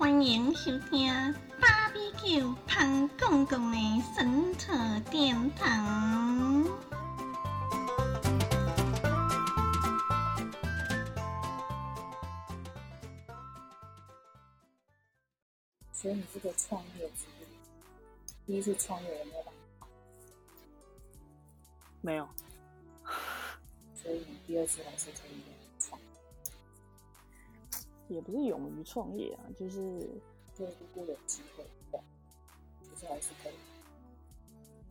欢迎收听芭比 Q 胖公公的神扯殿堂。所以你这个创业之路，第一次创业有没有办法？没有，所以你第二次还是可以。也不是勇于创业啊，就是就如果有机会的话，其实还是可以。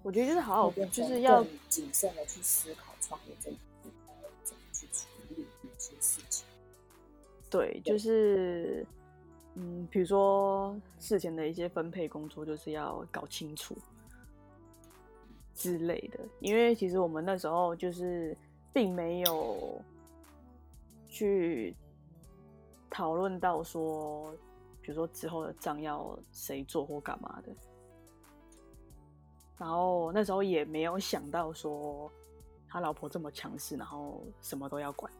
我觉得就是好好，就是要谨慎的去思考创业这一步，还有怎么去处理某些事情。对，就是嗯，比如说事前的一些分配工作，就是要搞清楚之类的。因为其实我们那时候就是并没有去讨论到说，比如说之后的账要谁做或干嘛的。然后那时候也没有想到说他老婆这么强势，然后什么都要管。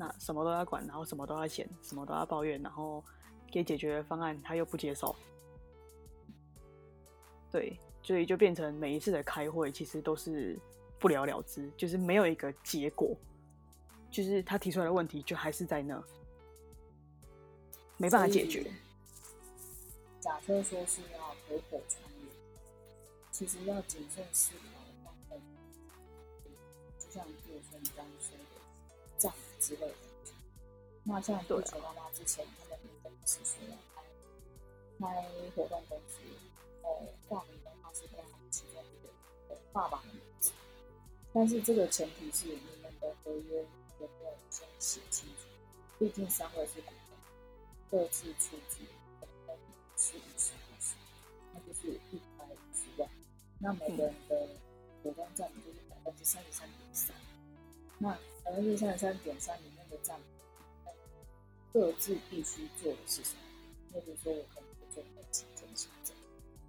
那什么都要管，然后什么都要嫌，什么都要抱怨，然后给解决方案他又不接受，对，所以就变成每一次的开会其实都是不了了之，就是没有一个结果，就是他提出来的问题就还是在那，没办法解决。假设说是要合伙创业，其实要谨慎思考的方面，就像比如说你刚刚说的账之类的。那像地球妈妈之前他们原本是说要开开活动公司，呃，挂名的话是跟他们其中一个爸爸的名字，但是这个前提是你们的合约有没有先写清楚？毕竟三位是股东，各自出资。是五十五十，那就是一百五十万。那每个人的股东占比就是百分之三十三点三。那百分之三十三点三里面的占比，各自必须做的是什么？那比如说，我可能做会计跟行政，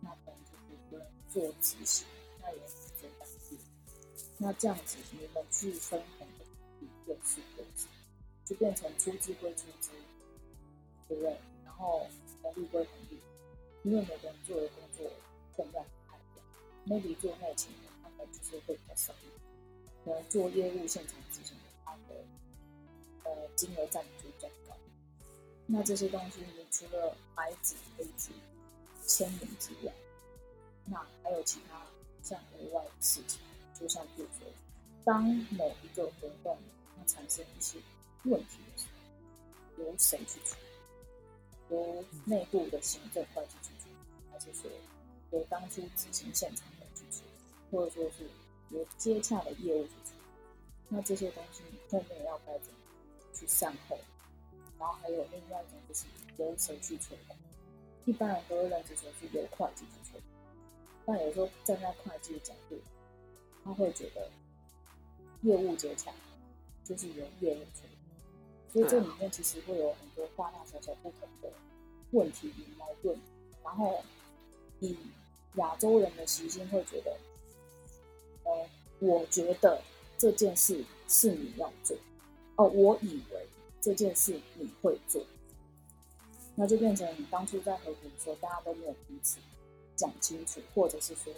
那可能就是不能做执行，那也是做打字。那这样子，你们去分红就变成出资归出资，对不对？然后红利归红利，因为每个人做的工作分量不太一样，maybe 做内勤的，他们就是会比较少一点；可能做业务现场执行的，他的呃金额占比就比较高。那这些东西，你除了白纸黑字签名之外，那还有其他像额外的事情，就像比如说，当某一个活动产生一些问题的时候，由谁去处理？由内部的行政会计去处理，还是说由当初执行现场的去处理，或者说是由接洽的业务去处理？那这些东西后面要该怎么去善后？然后还有另外一种就是由谁去处理？一般人都会认知说是由会计去处理，但有时候站在会计的角度，他会觉得业务接洽就是由业务处理。所以这里面其实会有很多大大小小不同的问题与矛盾，然后以亚洲人的习性会觉得，呃，我觉得这件事是你要做，哦，我以为这件事你会做，那就变成你当初在合伙的时候，大家都没有彼此讲清楚，或者是说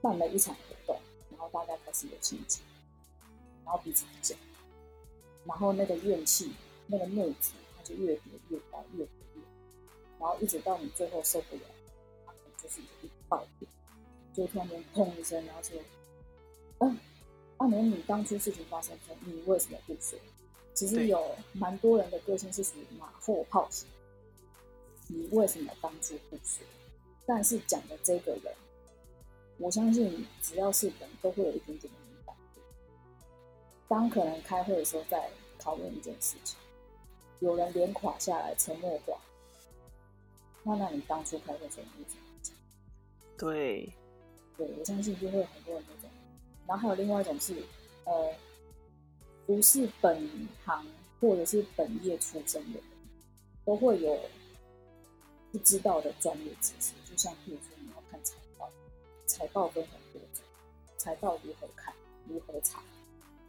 办了一场活动，然后大家开始有心结，然后彼此不讲。然后那个怨气，那个怒子，它就越叠越高，越叠越，然后一直到你最后受不了，它可能就是一爆点，就突然间砰一声，然后说：“嗯，阿年，你当初事情发生后，你为什么不说？”其实有蛮多人的个性是属于马后炮型，你为什么当初不说？但是讲的这个人，我相信只要是人都会有一点点。当可能开会的时候，在讨论一件事情，有人脸垮下来，沉默寡那那你当初开会时候你怎么讲？对，对我相信就会有很多人这种。然后还有另外一种是，呃，不是本行或者是本业出身的人，都会有不知道的专业知识。就像譬如说，你要看财报，财报分很多种，财报如何看，如何查。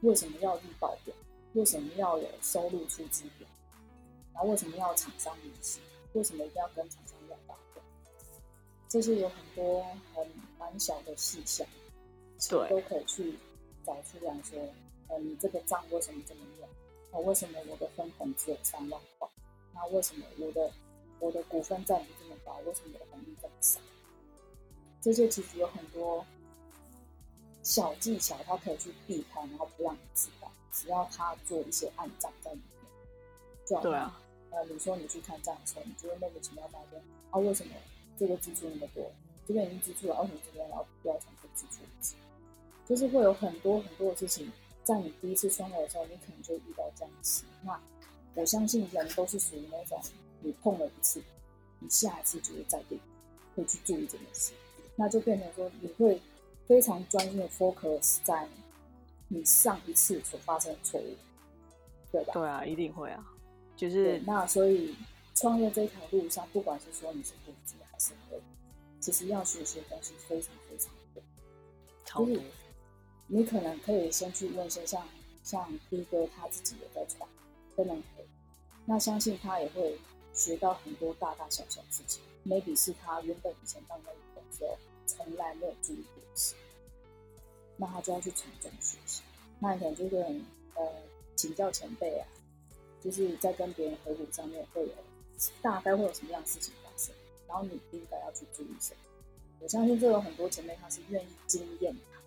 为什么要预报表？为什么要有收入出资表？然后为什么要厂商明细？为什么一定要跟厂商要报表？这些有很多很蛮小的细项，对都可以去找出来说，呃，你这个账为什么这么用？啊，为什么我的分红只有三万块？那为什么我的我的股份占比这么高？为什么我的红利这么少？这些其实有很多小技巧，它可以去避开，然后不让你知道。只要他做一些暗账在里面，就对啊，呃，你说你去看账的时候，你就会莫名其妙发现，啊，为什么这个支出那么多？这边已经支出了，为什么这边要不要重复支出一次？就是会有很多很多的事情，在你第一次创业的时候，你可能就遇到这样的事。那我相信人都是属于那种，你碰了一次，你下一次就会再定，会去注意这件事，那就变成说你会非常专心的 focus 在你上一次所发生的错误，对吧？对啊，一定会啊，就是，那所以创业这条路上，不管是说你是投资还是合伙，其实要学习的东西非常非常多。超多，你可能可以先去问一些像像 B 哥他自己也在创真的可以，那相信他也会学到很多大大小小的事情。maybe 是他原本以前当那个的时候从来没有注意过的事，那他就要去从中学习。那你可能就是很呃请教前辈啊，就是在跟别人合股上面会有大概会有什么样的事情发生，然后你应该要去注意什么。我相信这有很多前辈他是愿意经验谈，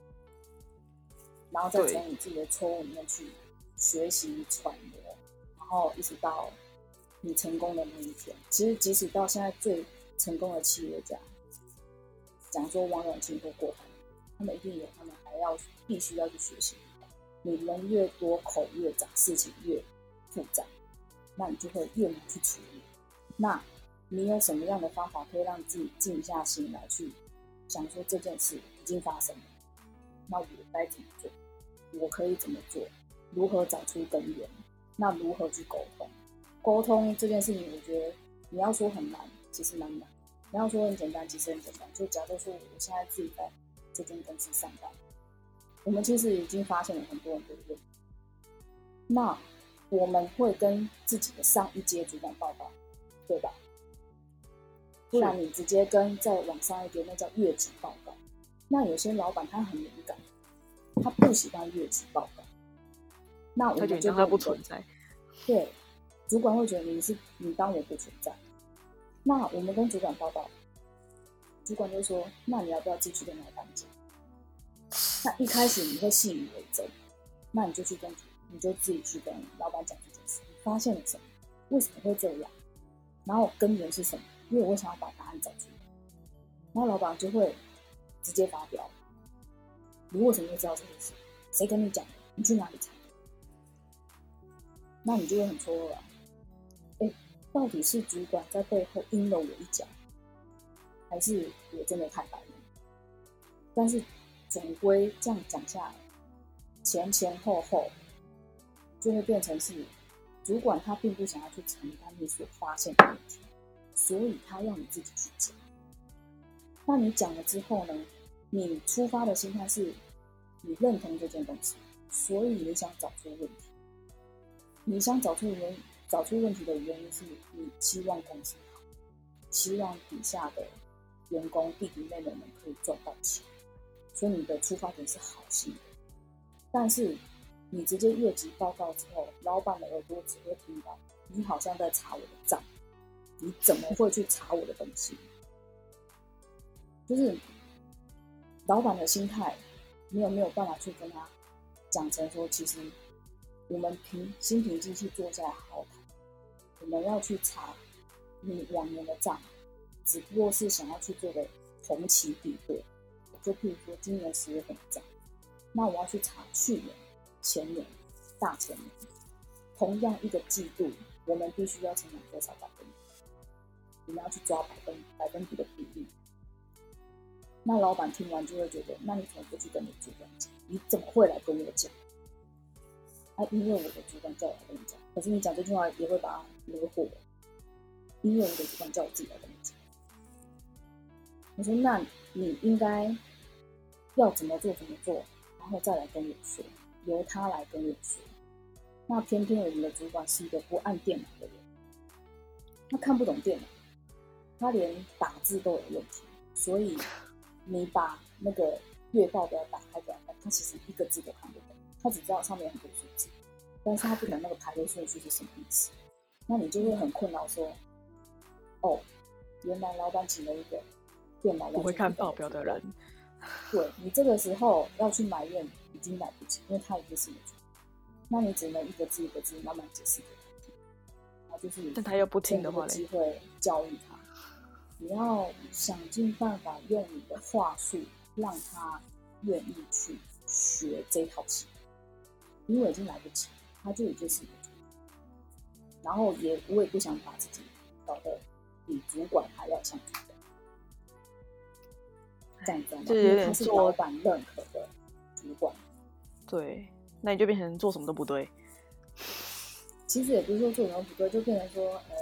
然后再从你自己的错误里面去学习揣摩，然后一直到你成功的那一天。其实即使到现在最成功的企业家，讲说王永庆或郭台铭，他们一定有他们还要必须要去学习。你人越多，口越杂，事情越复杂，那你就会越难去处理。那你有什么样的方法可以让自己静下心来去想说这件事已经发生了，那我该怎么做？我可以怎么做？如何找出根源？那如何去沟通？沟通这件事情，我觉得你要说很难，其实蛮难；你要说很简单，其实很简单。就假设说我现在自己在这间公司上班，我们其实已经发现了很多很多的问题。那我们会跟自己的上一阶主管报告，对吧？不然你直接跟再往上一阶，那叫越级报告。那有些老板他很敏感，他不喜欢越级报告。那我们就得它不存在，对，主管会觉得你是你当我不存在。那我们跟主管报告，主管就说：“那你要不要继续跟老板讲？”那一开始你会信以为真，那你就去跟，你就自己去跟老板讲这件事，你发现了什么？为什么会这样？然后根源是什么？因为我想要把答案找出来。然后老板就会直接发飙：“你为什么会知道这件事？谁跟你讲的？你去哪里查？”那你就会很错愕了！到底是主管在背后阴了我一脚，还是我真的太白目？但是总归这样讲下来，前前后后就会变成是主管他并不想要去承担你所发现的问题，所以他要你自己去讲。那你讲了之后呢？你出发的心态是你认同这件东西，所以你想找出问题。你想找出原因，找出问题的原因是你期望公司好，希望底下的员工弟弟妹妹们可以赚到钱，所以你的出发点是好心的。但是你直接越级报告之后，老板的耳朵只会听到你好像在查我的账，你怎么会去查我的东西？就是老板的心态，你有没有办法去跟他讲成说，其实我们平心平气气坐下来好好，我们要去查你往年的账，只不过是想要去做个同期比对。就譬如说今年十月份的账，那我要去查去年、前年、大前年，同样一个季度，我们必须要成长多少百分比？我们要去抓百分百分比的比例。那老板听完就会觉得，那你怎么不去跟你主管讲？你怎么会来跟我讲？啊，因为我的主管叫我跟你讲，可是你讲这句话也会把他惹火，因为我的主管叫我自己来跟你。我说，那你应该要怎么做怎么做，然后再来跟我说，由他来跟我说。那偏偏我们的主管是一个不按电脑的人，他看不懂电脑，他连打字都有问题，所以你把那个月报表打开给他，他其实一个字都看不懂，他只知道上面很多数字，但是他不懂那个排列顺序是什么意思。那你就会很困扰，说，哦，原来老板请了一个电脑不会看报表的人，对你这个时候要去埋怨已经来不及，因为他已经是你主，那你只能一个字一个字慢慢解释给他听，然后就是但他又不听的话机会教育他，你要想尽办法用你的话术让他愿意去学这套棋，因为已经来不及，他就已经是然后也我也不想把自己搞得比主管还要像主管，这样子吗？这有点因为他是做老板认可的主管。对，那你就变成做什么都不对。其实也不是说做什么不对，就变成说，呃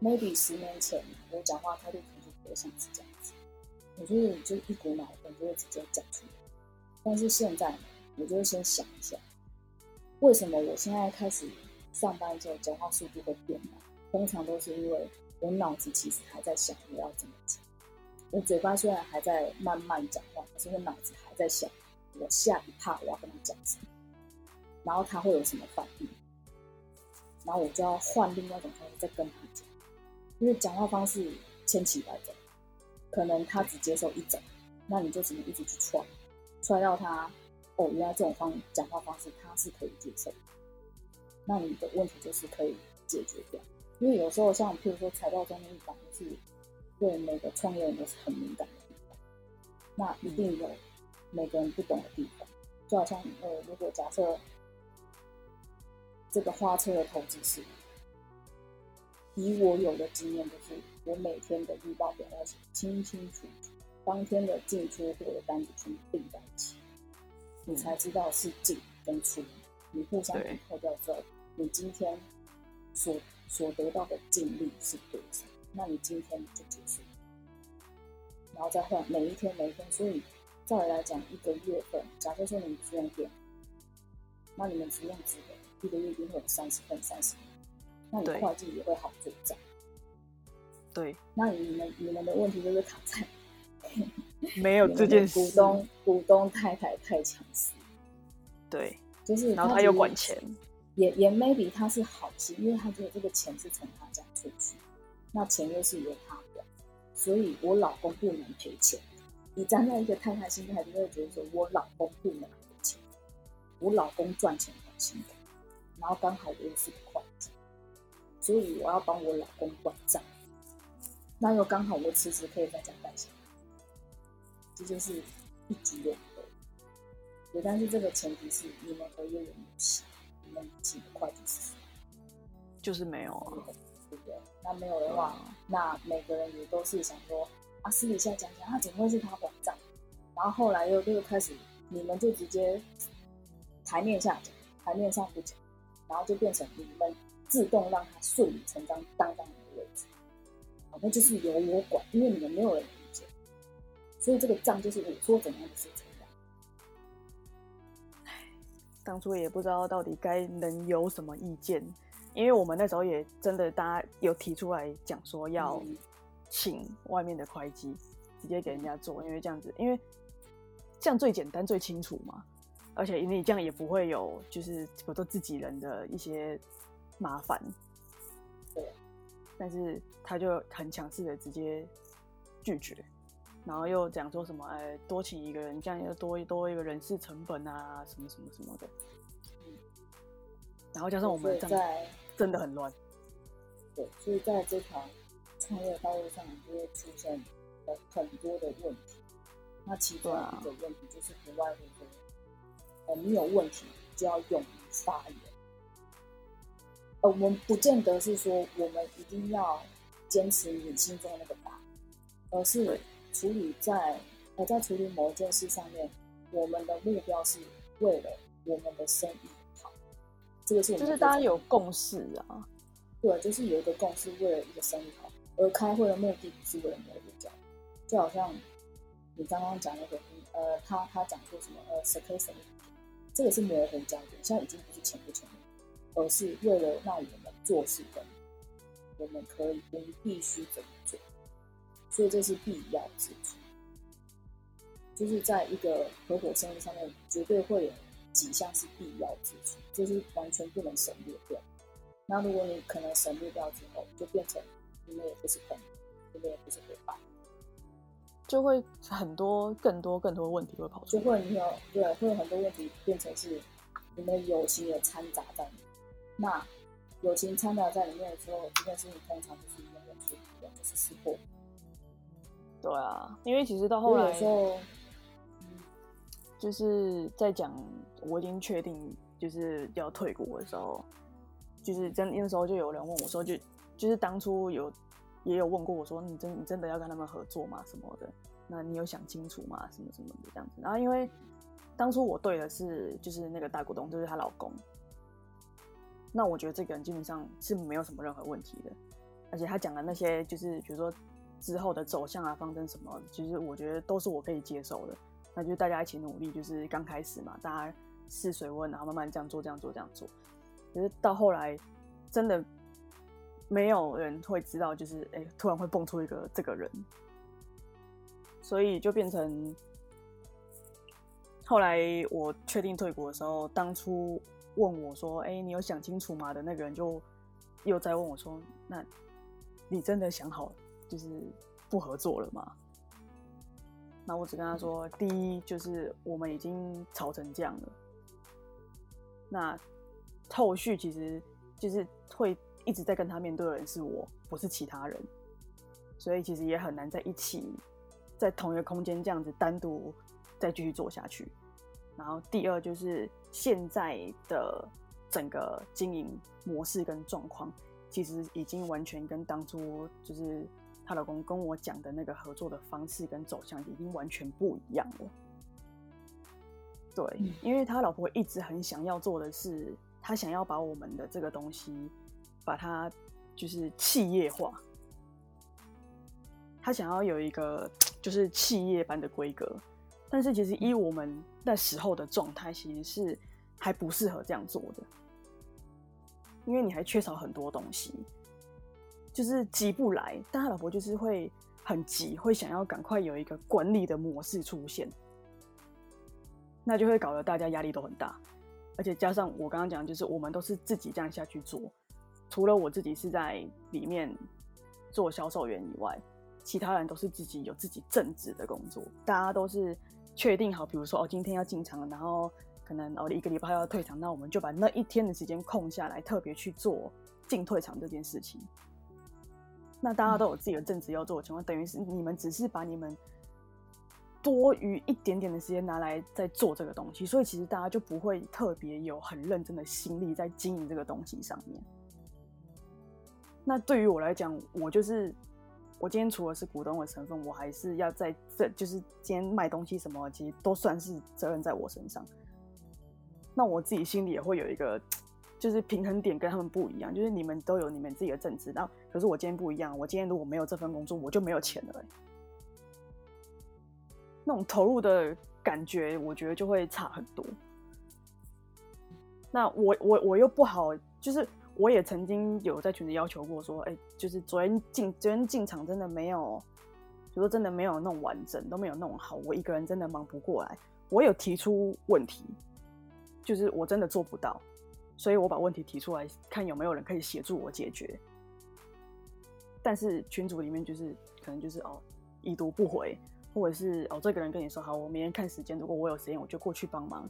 ，maybe 十年前我讲话态度可能就不会像是这样子，我就是就一股脑的就会直接讲出来。但是现在呢，我就会先想一下，为什么我现在开始上班之后讲话速度会变慢？通常都是因为我脑子其实还在想我要怎么讲，我嘴巴虽然还在慢慢讲话，可是我脑子还在想我下一趴我要跟他讲什么，然后他会有什么反应。然后我就要换另外一种方式再跟他讲，因为讲话方式千奇百种，可能他只接受一种，那你就只能一直去踹，踹到他哦，原来这种方讲话方式他是可以接受，那你的问题就是可以解决掉。因为有时候像譬如说财报中那一档，就是对每个创业人都是很敏感的地方，那一定有每个人不懂的地方，就好像呃，如果假设。这个花车的投资是，以我有的经验，就是我每天的预报表要写清清楚楚，当天的进出货的单子全部并在一起，你才知道是进跟出，你互相比扣掉之后，你今天所所得到的净利是多少？那你今天就结束，然后再换每一天每一天，所以照理来讲，一个月份，假设说你们只用点，那你们只用纸的。一个月一定会有三十份、三十份，那你对会计也会好做账。对，那你们你们的问题就是卡在 没有这件事。股东股东太太太强势，对，就是然后他又管钱，也也 maybe 他是好心，因为他觉得这个钱是从他家出去，那钱又是由他管，所以我老公不能赔钱。你站在一个太太心态，就会觉得说我老公不能赔钱，我老公赚钱很辛苦。然后刚好我又是个会计，所以我要帮我老公管账。那又刚好我辞职可以在家带小孩，这就是一举两得。对，但是这个前提是你们合约有没有写，们请的会计师，就是没有啊。对不对？那没有的话，那每个人也都是想说啊，私底下讲讲，啊，怎么会是他管账？然后后来又又开始，你们就直接台面下讲，台面上不讲。然后就变成你们自动让他顺理成章当当你的位置，好，那就是由我管，因为你们没有人理解，所以这个账就是我说怎样就是怎当初也不知道到底该能有什么意见，因为我们那时候也真的大家有提出来讲说要嗯请外面的会计直接给人家做，因为这样子，因为这样最简单最清楚嘛，而且你这样也不会有就是我都自己人的一些麻烦。对，但是他就很强势的直接拒绝，然后又讲说什么，哎，多请一个人，这样又多多一个人事成本啊，什么什么什么的。嗯然后加上我们在真的很乱，对，所以在这条创业道路上就会出现了很多的问题。那其中一个问题就是不外乎说，呃，你有问题就要勇于发言。呃，我们不见得是说我们一定要坚持你心中那个答案，而是对处理在呃在处理某一件事上面，我们的目标是为了我们的生意好。这个是就是大家有共识啊。对，就是有一个共识，为了一个生意好，而开会的目的不是为了模糊交易，就好像你刚刚讲那个，呃，他他讲说什么呃 s e c u r i 这个是模糊交易，现在已经不是钱不钱而是为了让我们做事的我们可以，我们必须怎么做，所以这是必要之处。就是在一个合伙生意上面，绝对会有几项是必要之处，就是完全不能省略掉。那如果你可能省略掉之后，就变成你们也不是朋友，你们也不是伙伴，就会很多更多更多问题会跑出就来。会你有对，会有很多问题变成是你们友情也掺杂在里面。那友情掺杂在里面的时候，这件事情通常就是永远处理不了，就是撕破。对啊，因为其实到后来就是在讲我已经确定就是要退股的时候，就是真那时候就有人问我说，就就是当初有也有问过我说，你真你真的要跟他们合作吗？什么的？那你有想清楚吗？什么什么的这样子。然后因为当初我对的是就是那个大股东，就是她老公。那我觉得这个人基本上是没有什么任何问题的，而且他讲的那些就是比如说之后的走向啊、方针什么，其实我觉得都是我可以接受的。那就大家一起努力，就是刚开始嘛，大家试水温，然后慢慢这样做、这样做、这样做。可是到后来，真的没有人会知道，就是哎、突然会蹦出一个这个人，所以就变成后来我确定退股的时候，当初问我说：“哎、你有想清楚吗？”的那个人就又在问我说：“那你真的想好了就是不合作了嘛？”那我只跟他说，第一就是我们已经吵成这样了，那后续其实就是会一直在跟他面对的人是我，不是其他人，所以其实也很难在一起，在同一个空间这样子单独再继续做下去。然后第二就是现在的整个经营模式跟状况，其实已经完全跟当初就是她老公跟我讲的那个合作的方式跟走向已经完全不一样了。对，嗯因为他老婆一直很想要做的是，他想要把我们的这个东西，把它就是企业化，他想要有一个就是企业般的规格，但是其实依我们那时候的状态，其实是还不适合这样做的，因为你还缺少很多东西，就是急不来。但他老婆就是会很急，会想要赶快有一个管理的模式出现，那就会搞得大家压力都很大，而且加上我刚刚讲，就是我们都是自己这样下去做，除了我自己是在里面做销售员以外，其他人都是自己有自己正职的工作，大家都是确定好，比如说哦，今天要进场，然后可能哦一个礼拜要退场，那我们就把那一天的时间空下来，特别去做进退场这件事情。那大家都有自己的正职要做的情况，等于是你们只是把你们多余一点点的时间拿来在做这个东西，所以其实大家就不会特别有很认真的心力在经营这个东西上面。那对于我来讲，我就是我今天除了是股东的成分，我还是要在这就是今天卖东西什么，其实都算是责任在我身上。那我自己心里也会有一个就是平衡点跟他们不一样，就是你们都有你们自己的正职，然后可是我今天不一样，我今天如果没有这份工作，我就没有钱了、那种投入的感觉，我觉得就会差很多。那我我我又不好，就是我也曾经有在群里要求过说，哎、就是昨天进昨天进场真的没有，就说真的没有弄完整，都没有弄好，我一个人真的忙不过来。我有提出问题，就是我真的做不到，所以我把问题提出来，看有没有人可以协助我解决。但是群组里面就是可能就是哦已读不回，或者是哦这个人跟你说好，我明天看时间，如果我有时间我就过去帮忙，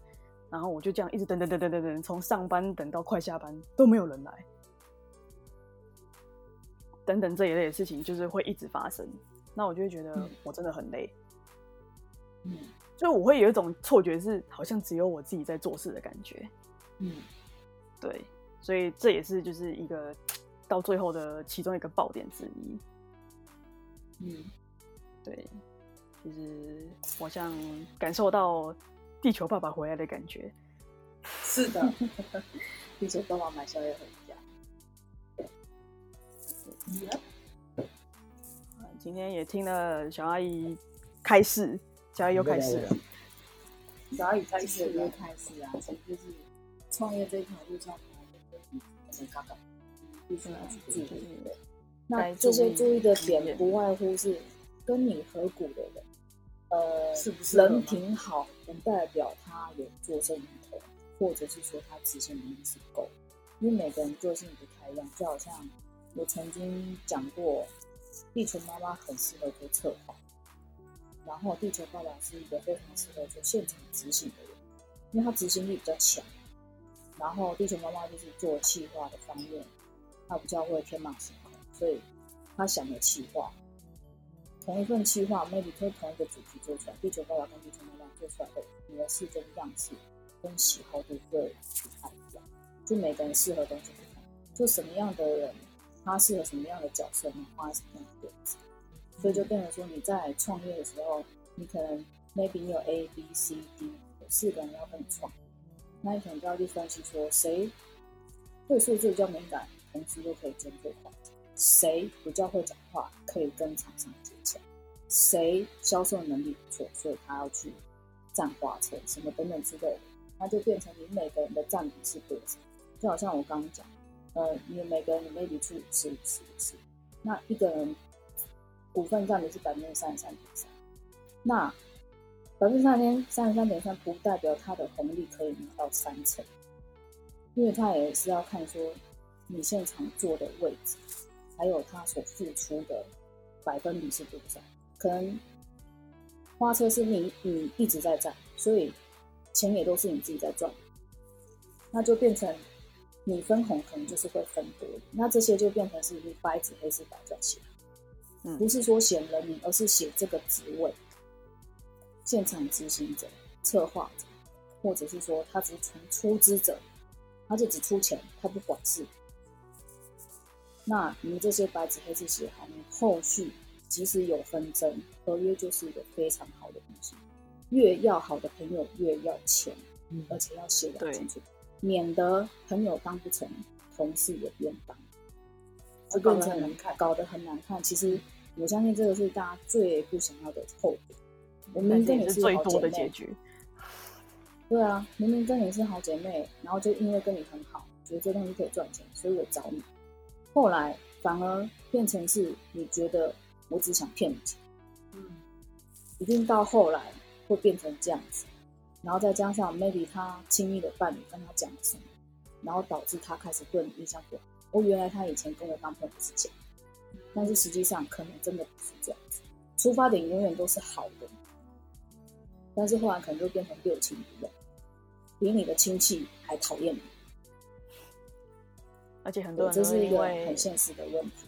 然后我就这样一直等等等等等等，从上班等到快下班都没有人来，等等这一类的事情就是会一直发生，那我就会觉得嗯我真的很累，嗯。所以我会有一种错觉是好像只有我自己在做事的感觉，嗯。对，所以这也是就是一个到最后的其中一个爆点之一。嗯，对，就是我像感受到地球爸爸回来的感觉。是的，地球爸爸买宵夜回家。啊今天也听了小阿姨开始，小阿姨又开始了。小阿姨开始又开始啊，其实就是创业这条路上，我们刚刚必须要去注意的那这些注意的点不外乎是跟你合股的人，呃，是不是人品好，不代表他有做生意头，或者是说他执行能力是够，因为每个人个性不太一样。就好像我曾经讲过，地球妈妈很适合做策划，然后地球爸爸是一个非常适合做现场执行的人，因为他执行力比较强。然后地球妈妈就是做企划的方面，他比较会天马行空，所以他想的企划，同一份企划，maybe 可以同一个主题做出来，地球爸爸跟地球妈妈做出来的模式跟样式跟喜好都会不太一样，就每个人适合的东西不同，就什么样的人，他适合什么样的角色，你画什么样的位置，所以就变成说你在创业的时候，你可能 maybe 你有 A B C D 有四个人要跟你创。那你可能就要去分析说，谁对数字比较敏感，同时又可以针对；谁比较会讲话，可以跟厂商接洽；谁销售能力不错，所以他要去占花车什么等等之类的，那就变成你每个人的占比是多少。就好像我刚刚讲，呃，你每个人你 maybe 出五十五十五十，那一个人股份占比是百分之三十三点三，那百分之三点三十三点三不代表他的红利可以拿到三成，因为他也是要看说你现场坐的位置，还有他所付出的百分比是多少。可能花车是你你一直在占，所以钱也都是你自己在赚，那就变成你分红可能就是会分多，那这些就变成是你白纸黑字白在写，嗯不是说写人名，而是写这个职位。现场执行者、策划者，或者是说他只是从出资者，他就只出钱，他不管事。那你们这些白纸黑字写好，你后续即使有纷争，合约就是一个非常好的东西。越要好的朋友越要签，嗯而且要写对得清楚，免得朋友当不成，同事也不用当，就搞变成难看搞得很难看。其实我相信这个是大家最不想要的后果。我明明跟你是最多的结局。对啊，明明跟你是好姐妹，然后就因为跟你很好，觉得这东西可以赚钱，所以我找你。后来反而变成是你觉得我只想骗你钱，嗯，一定到后来会变成这样子，然后再加上 maybe 他亲密的伴侣跟他讲了什么，然后导致他开始对你印象不好。哦，原来他以前跟我当朋友是这样，但是实际上可能真的不是这样子，出发点永远都是好的，但是后来可能就变成六亲不认，比你的亲戚还讨厌你。而且很多，人都这是一个因为很现实的问题。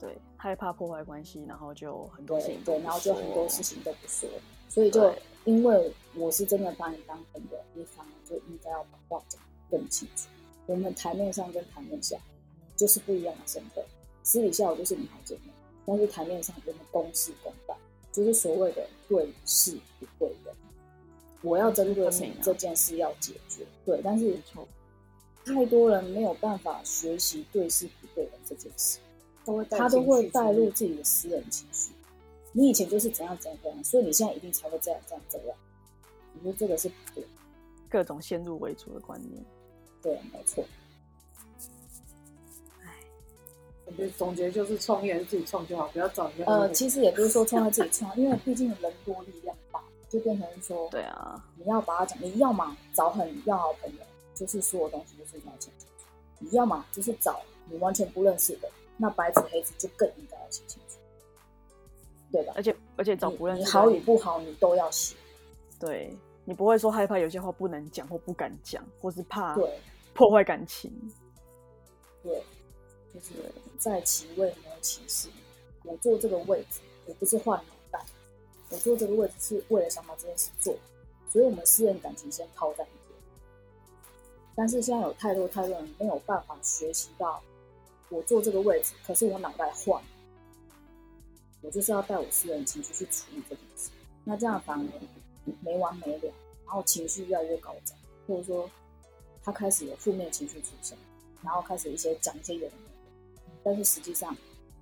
对害怕破坏关系，然后就很多事对对，情都不然后就很多事情都不说，所以就因为我是真的把你当朋友，你反而就应该要把话讲得更清楚。我们台面上跟台面下就是不一样的身份，私底下我就是你好姐妹，但是台面上我们公事公办，就是所谓的对事不对人。我要针对的是分明啊你这件事要解决，对，但是太多人没有办法学习对事不对人这件事。都会他都会带入自己的私人情绪。你以前就是怎样怎样怎样，所以你现在一定才会这样这样这样。我觉得这个是不对，各种先入为主的观念。对，没错。我觉得总结就是创业是自己创就好，不要找人家。呃，其实也不是说创业自己创，因为毕竟人多力量大，就变成说，对啊，你要把它讲，你要么找很要好的朋友，就是所有东西都是你要讲清楚；你要么就是找你完全不认识的，那白纸黑字就更应该要写清楚，对吧？而且而且找不认识好与不好，你都要写。对你不会说害怕有些话不能讲或不敢讲，或是怕对破坏感情。对，就是在其位没有其事。我坐这个位置，我不是换脑袋，我坐这个位置是为了想把这件事做，所以我们私人感情先抛在。但是现在有太多太多人没有办法学习到，我坐这个位置，可是我脑袋换了，我就是要带我私人情绪去处理这件事，那这样反而没完没了，然后情绪越来越高涨，或者说他开始有负面情绪出现。然后开始一些讲一些有的，但是实际上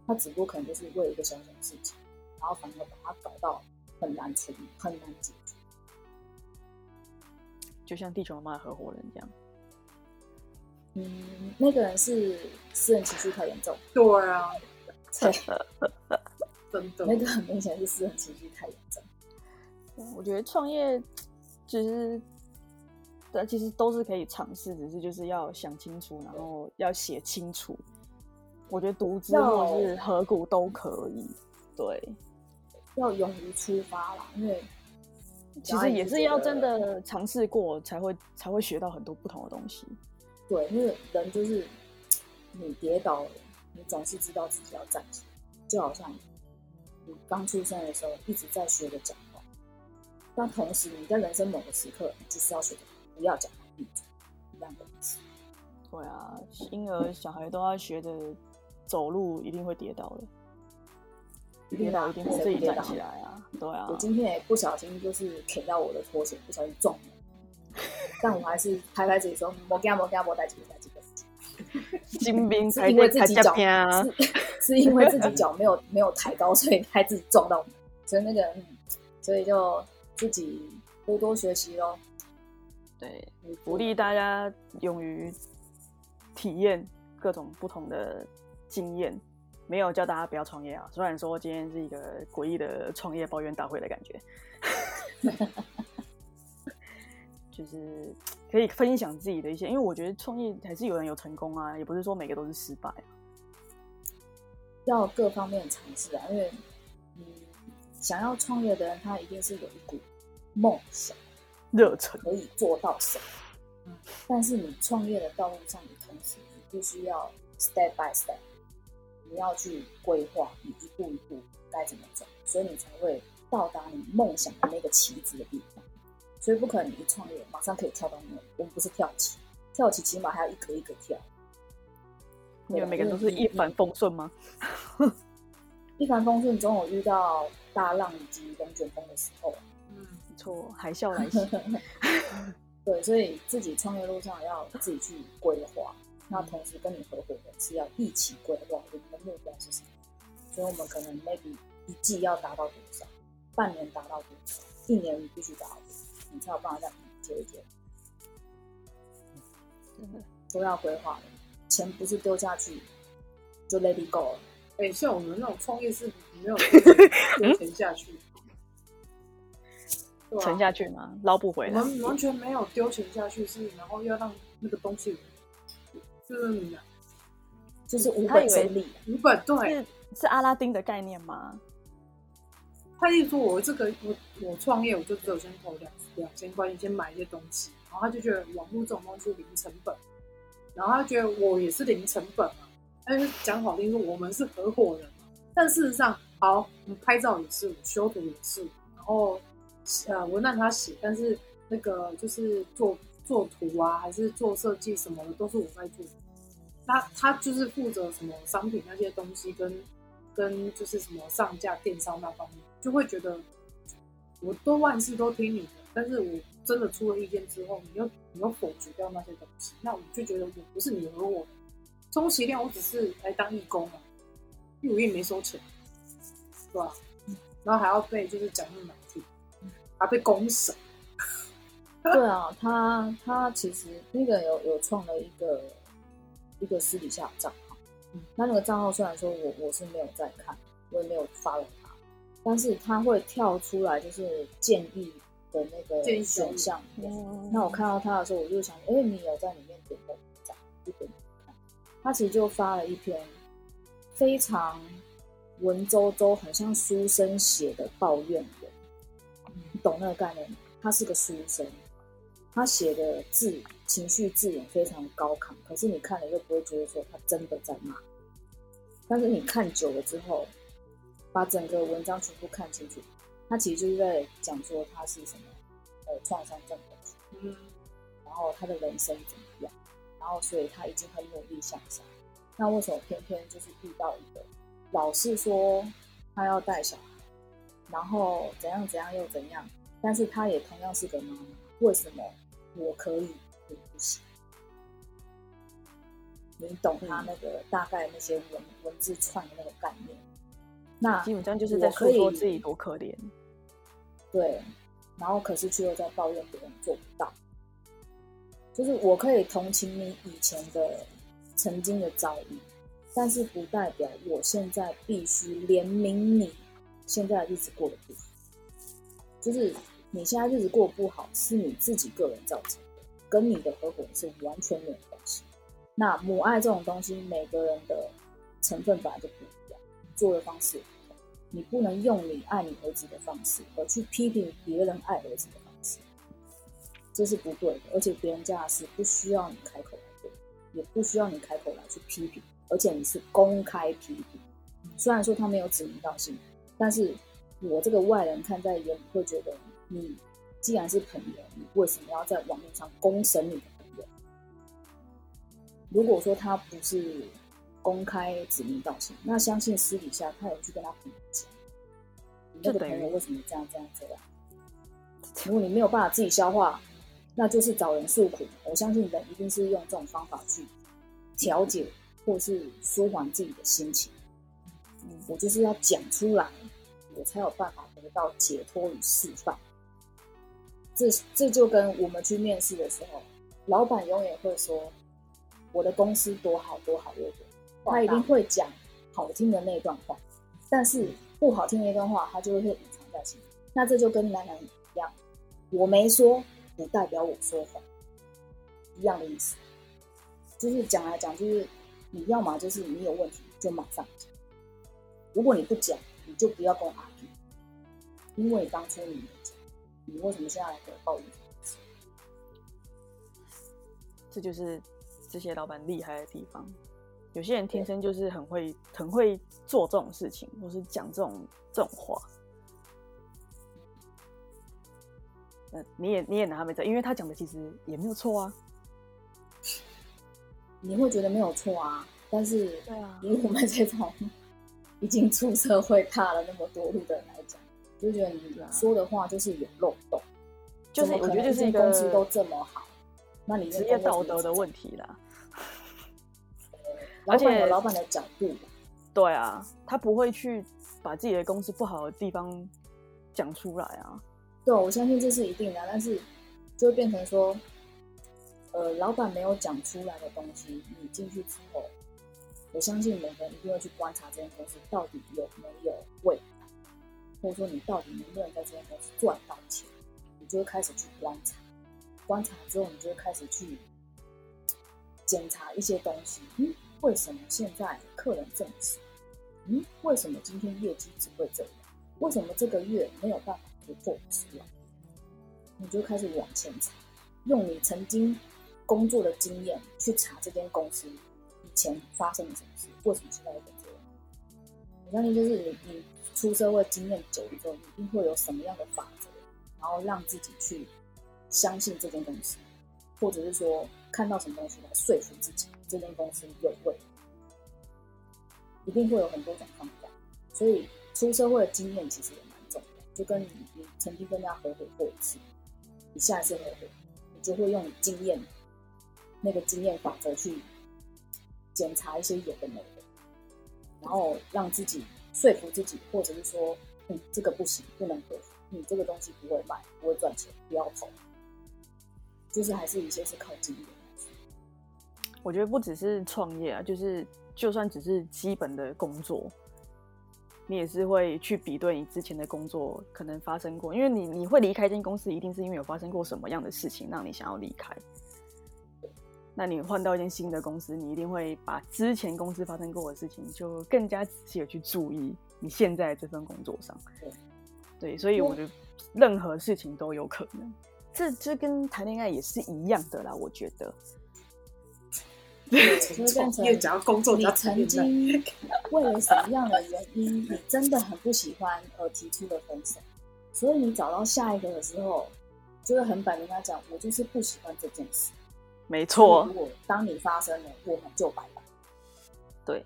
他只不过可能就是为一个小小的事情，然后反而把它搞到很难处理、很难解决。就像地球妈妈的合伙人这样，嗯，那个人是私人情绪太严重，对啊，对，真的那个很明显是私人情绪太严重。我觉得创业其实，但，其实都是可以尝试，只是就是要想清楚，然后要写清楚。我觉得独资或者是合股都可以，对，要勇于出发啦，因为其实也是要真的尝试过，才会才会学到很多不同的东西。对，因为人就是你跌倒了，你总是知道自己要站起来，就好像你刚出生的时候一直在学着讲话，但同时你在人生某个时刻，你就是要学着不要讲话，闭嘴，一样的意思。对啊，婴儿小孩都要学着走路，一定会跌倒的，跌倒一定会自己站起来啊。对啊我，今天也不小心就是舔到我的拖鞋，不小心撞了，但我还是拍拍自己说：“莫干莫干莫带几个带几个。”金兵是因为自才才己脚是是因为自己脚没有没有抬高，所以害自己撞到，所以那个，嗯所以就自己多多学习咯。对，鼓励大家勇于体验各种不同的经验。没有叫大家不要创业啊，虽然说今天是一个诡异的创业抱怨大会的感觉，就是可以分享自己的一些，因为我觉得创业还是有人有成功啊，也不是说每个都是失败啊。要各方面尝试啊，因为嗯，想要创业的人，他一定是有一股梦想，热忱，可以做到什么。嗯，但是你创业的道路上，你同时你必须要 step by step，你要去规划，你一步一步该怎么走，所以你才会到达你梦想的那个旗子的地方。所以不可能你一创业马上可以跳到那，我们不是跳棋，跳棋起码还要一格一格跳。你们每个人都是 一帆风顺吗？一帆风顺，总有遇到大浪以及龙卷风的时候。嗯，没错，海啸来袭，对，所以自己创业路上要自己去规划，那同时跟你合伙人是要一起规划我们的目标是什么。所以我们可能 maybe 一季要达到多少，半年达到多少，一年你必须达到你才有办法这样一阶一阶真的都要规划的。钱不是丢下去就 let it go 了。哎、像我们那种创业是没有丢 钱下去，沉下去吗？捞不回来。我们完全没有丢钱下去，是然后要让那个东西就是你就是无他以为本生利，五本对，是是阿拉丁的概念吗？他一直说我这个我我创业我就只有先投两两千块钱先买一些东西，然后他就觉得网络这种东西零成本，然后他觉得我也是零成本嘛，他就讲好听说我们是合伙人嘛，但事实上好，我拍照也是，我修图也是，然后呃文案他写，但是那个就是做做图啊，还是做设计什么的都是我在做，他他就是负责什么商品那些东西跟跟就是什么上架电商那方面，就会觉得我都万事都听你的，但是我真的出了意见之后，你又你又否决掉那些东西，那我就觉得我不是你的合伙人，充其量我只是来当义工嘛，因为我也没收钱，对吧？然后还要被就是讲那么难听，还被公审，对啊，他他其实那个有有创了一个一个私底下的账号，嗯。那那个账号虽然说我我是没有在看，我也没有 follow 他，但是他会跳出来就是建议的那个选项。嗯那我看到他的时候，我就想，哎、你有在里面点过赞，就点看。他其实就发了一篇非常文绉绉，很像书生写的抱怨文。你懂那个概念吗？他是个书生，他写的字情绪字眼非常高亢，可是你看了又不会觉得说他真的在骂。但是你看久了之后，把整个文章全部看清楚，他其实就是在讲说他是什么呃创伤症候群。嗯，然后他的人生怎么样，然后所以他已经很努力向上。那为什么偏偏就是遇到一个老是说他要带小孩，然后怎样怎样又怎样，但是他也同样是个妈妈，为什么我可以你不行？你懂他那个大概那些文文字串的那个概念？那基本上就是在说自己多可怜。对，然后可是却又在抱怨别人做不到。就是我可以同情你以前的曾经的遭遇，但是不代表我现在必须怜悯你现在的日子过得不好，就是你现在日子过得不好是你自己个人造成的，跟你的合伙人是完全没有关系。那母爱这种东西，每个人的成分本来就不一样，做的方式，你不能用你爱你儿子的方式，而去批评别人爱儿子的方式，这是不对的。而且别人家的事不需要你开口来对，也不需要你开口来去批评，而且你是公开批评。虽然说他没有指名道姓，但是我这个外人看在眼里会觉得，你既然是朋友，你为什么要在网络上公审你的朋友？如果说他不是公开指名道姓，那相信私底下他有去跟他朋友讲，你那个朋友为什么这样这样这样？如果你没有办法自己消化，那就是找人诉苦。我相信人一定是用这种方法去调解或是舒缓自己的心情。嗯我就是要讲出来，我才有办法得到解脱与释放。这这就跟我们去面试的时候，老板永远会说我的公司多好多好又多，他一定会讲好听的那段话，但是不好听的那段话，他就会隐藏在心里。那这就跟男人一样，我没说不代表我说谎，一样的意思。就是讲来讲，就是你要么就是你有问题就马上讲，如果你不讲，你就不要跟我 argue，因为当初你没讲，你为什么现在来跟我抱怨？这就是这些老板厉害的地方。有些人天生就是很会很会做这种事情，或是讲这种这种话。呃，你也你也拿他没辙，因为他讲的其实也没有错啊。你会觉得没有错啊，但是对啊以我们这种已经出社会踏了那么多路的人来讲，就觉得你说的话就是有漏洞，就是我觉得就是一个间公司都这么好，那你职业道德的问题啦。而且有老板的角度，对啊，他不会去把自己的公司不好的地方讲出来啊。对，我相信这是一定的，但是就会变成说，呃，老板没有讲出来的东西，你进去之后，我相信每个人一定会去观察这间公司到底有没有未来，或者说你到底能不能在这间公司赚到钱，你就会开始去观察，观察之后，你就会开始去检查一些东西，嗯，为什么现在客人这么少？嗯，为什么今天业绩只会这样？为什么这个月没有办法突破十万？你就开始往前查，用你曾经工作的经验去查这间公司以前发生了什么事，为什么现在会这样？我相信就是你你出社会经验久了之后，一定会有什么样的法则，然后让自己去相信这间公司，或者是说看到什么东西来说服自己这间公司有未来，一定会有很多种方法。所以出社会的经验其实也蛮重要，就跟你你曾经跟人家合伙过一次，你下一次合伙，你就会用经验那个经验法则去检查一些有的没的，然后让自己说服自己，或者是说，嗯，这个不行，不能合伙，你这个东西不会卖，不会赚钱，不要投。就是还是一些是靠经验。我觉得不只是创业啊，就是就算只是基本的工作，你也是会去比对你之前的工作可能发生过，因为你你会离开一间公司，一定是因为有发生过什么样的事情让你想要离开。那你换到一间新的公司，你一定会把之前公司发生过的事情，就更加仔细的去注意你现在这份工作上。对，对，所以我觉得任何事情都有可能。这这跟谈恋爱也是一样的啦，我觉得。就会变成越讲到工作，你讲曾经为了什么样的原因，你真的很不喜欢而提出的分手，所以你找到下一个的时候，就会很摆明跟他讲，我就是不喜欢这件事。没错如，果当你发生了，我们就拜拜。对，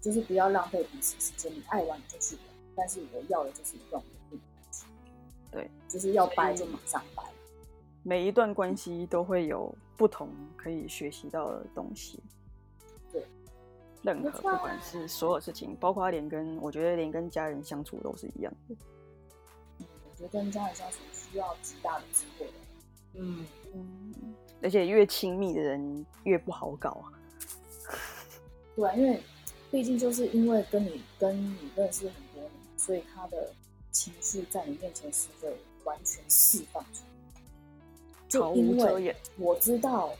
就是不要浪费彼此时间，你爱玩你就去玩，但是我要的就是一段稳定的感情。对，就是要掰就马上掰。每一段关系都会有不同可以学习到的东西。对，任何不管是所有事情，包括连跟我觉得连跟家人相处都是一样的。嗯，我觉得跟家人相处需要极大的智慧。嗯，嗯，而且越亲密的人越不好搞啊。对啊，因为毕竟就是因为跟你跟你认识很多年，所以他的情绪在你面前是会完全释放出来。就因为。我知道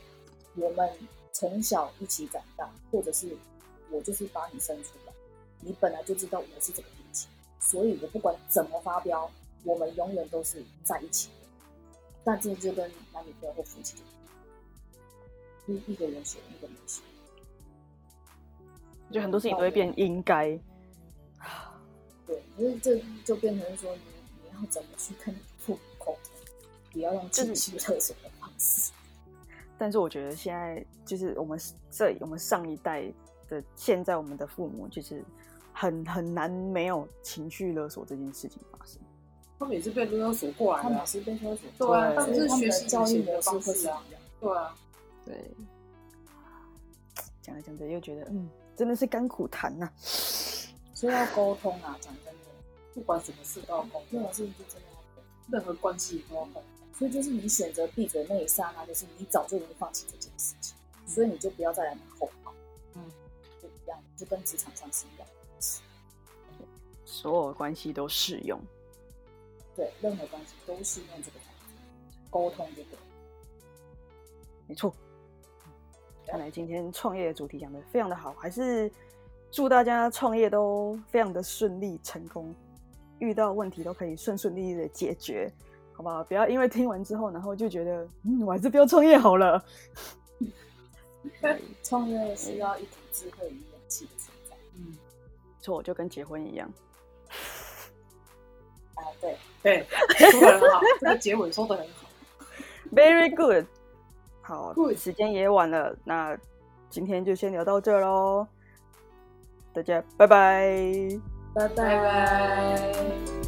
我们从小一起长大，或者是我就是把你生出来，你本来就知道我是这个脾气，所以我不管怎么发飙，我们永远都是在一起的。但这就跟男女朋友或夫妻一样，一一个人选，一个人选。就很多事情都会变应该。对，就是这就变成说你你要怎么去跟不要用情绪勒索的方式。但是我觉得现在就是我们这我们上一代的，现在我们的父母就是很很难没有情绪勒索这件事情发生。他们也是被勒索过来的啊，他们也是被勒索，对啊，对他们是他们的学习教育模以前的式会是一方式啊，样。对啊，对，讲着讲着又觉得，嗯，真的是甘苦谈呐、所以要沟通啊，讲真的，不管什么事都要沟通，任何事情就真的要沟通。任何关系都要沟通。所以就是你选择闭嘴那一刹那，就是你早就已经放弃这件事情，所以你就不要再来马后炮。嗯，就一样，就跟职场上是一样的。所有关系都适用。对，任何关系都适用这个沟通这个。没错。看来今天创业的主题讲的非常的好，还是祝大家创业都非常的顺利成功，遇到问题都可以顺顺利利的解决，好不好？不要因为听完之后，然后就觉得，嗯，我还是不要创业好了。创业是要一股智慧与勇气的存在。嗯，错，就跟结婚一样。啊，对，对，说的很好，这个结尾说的很好。Very good。好 Good 时间也晚了，那今天就先聊到这儿喽，大家拜拜。拜拜拜。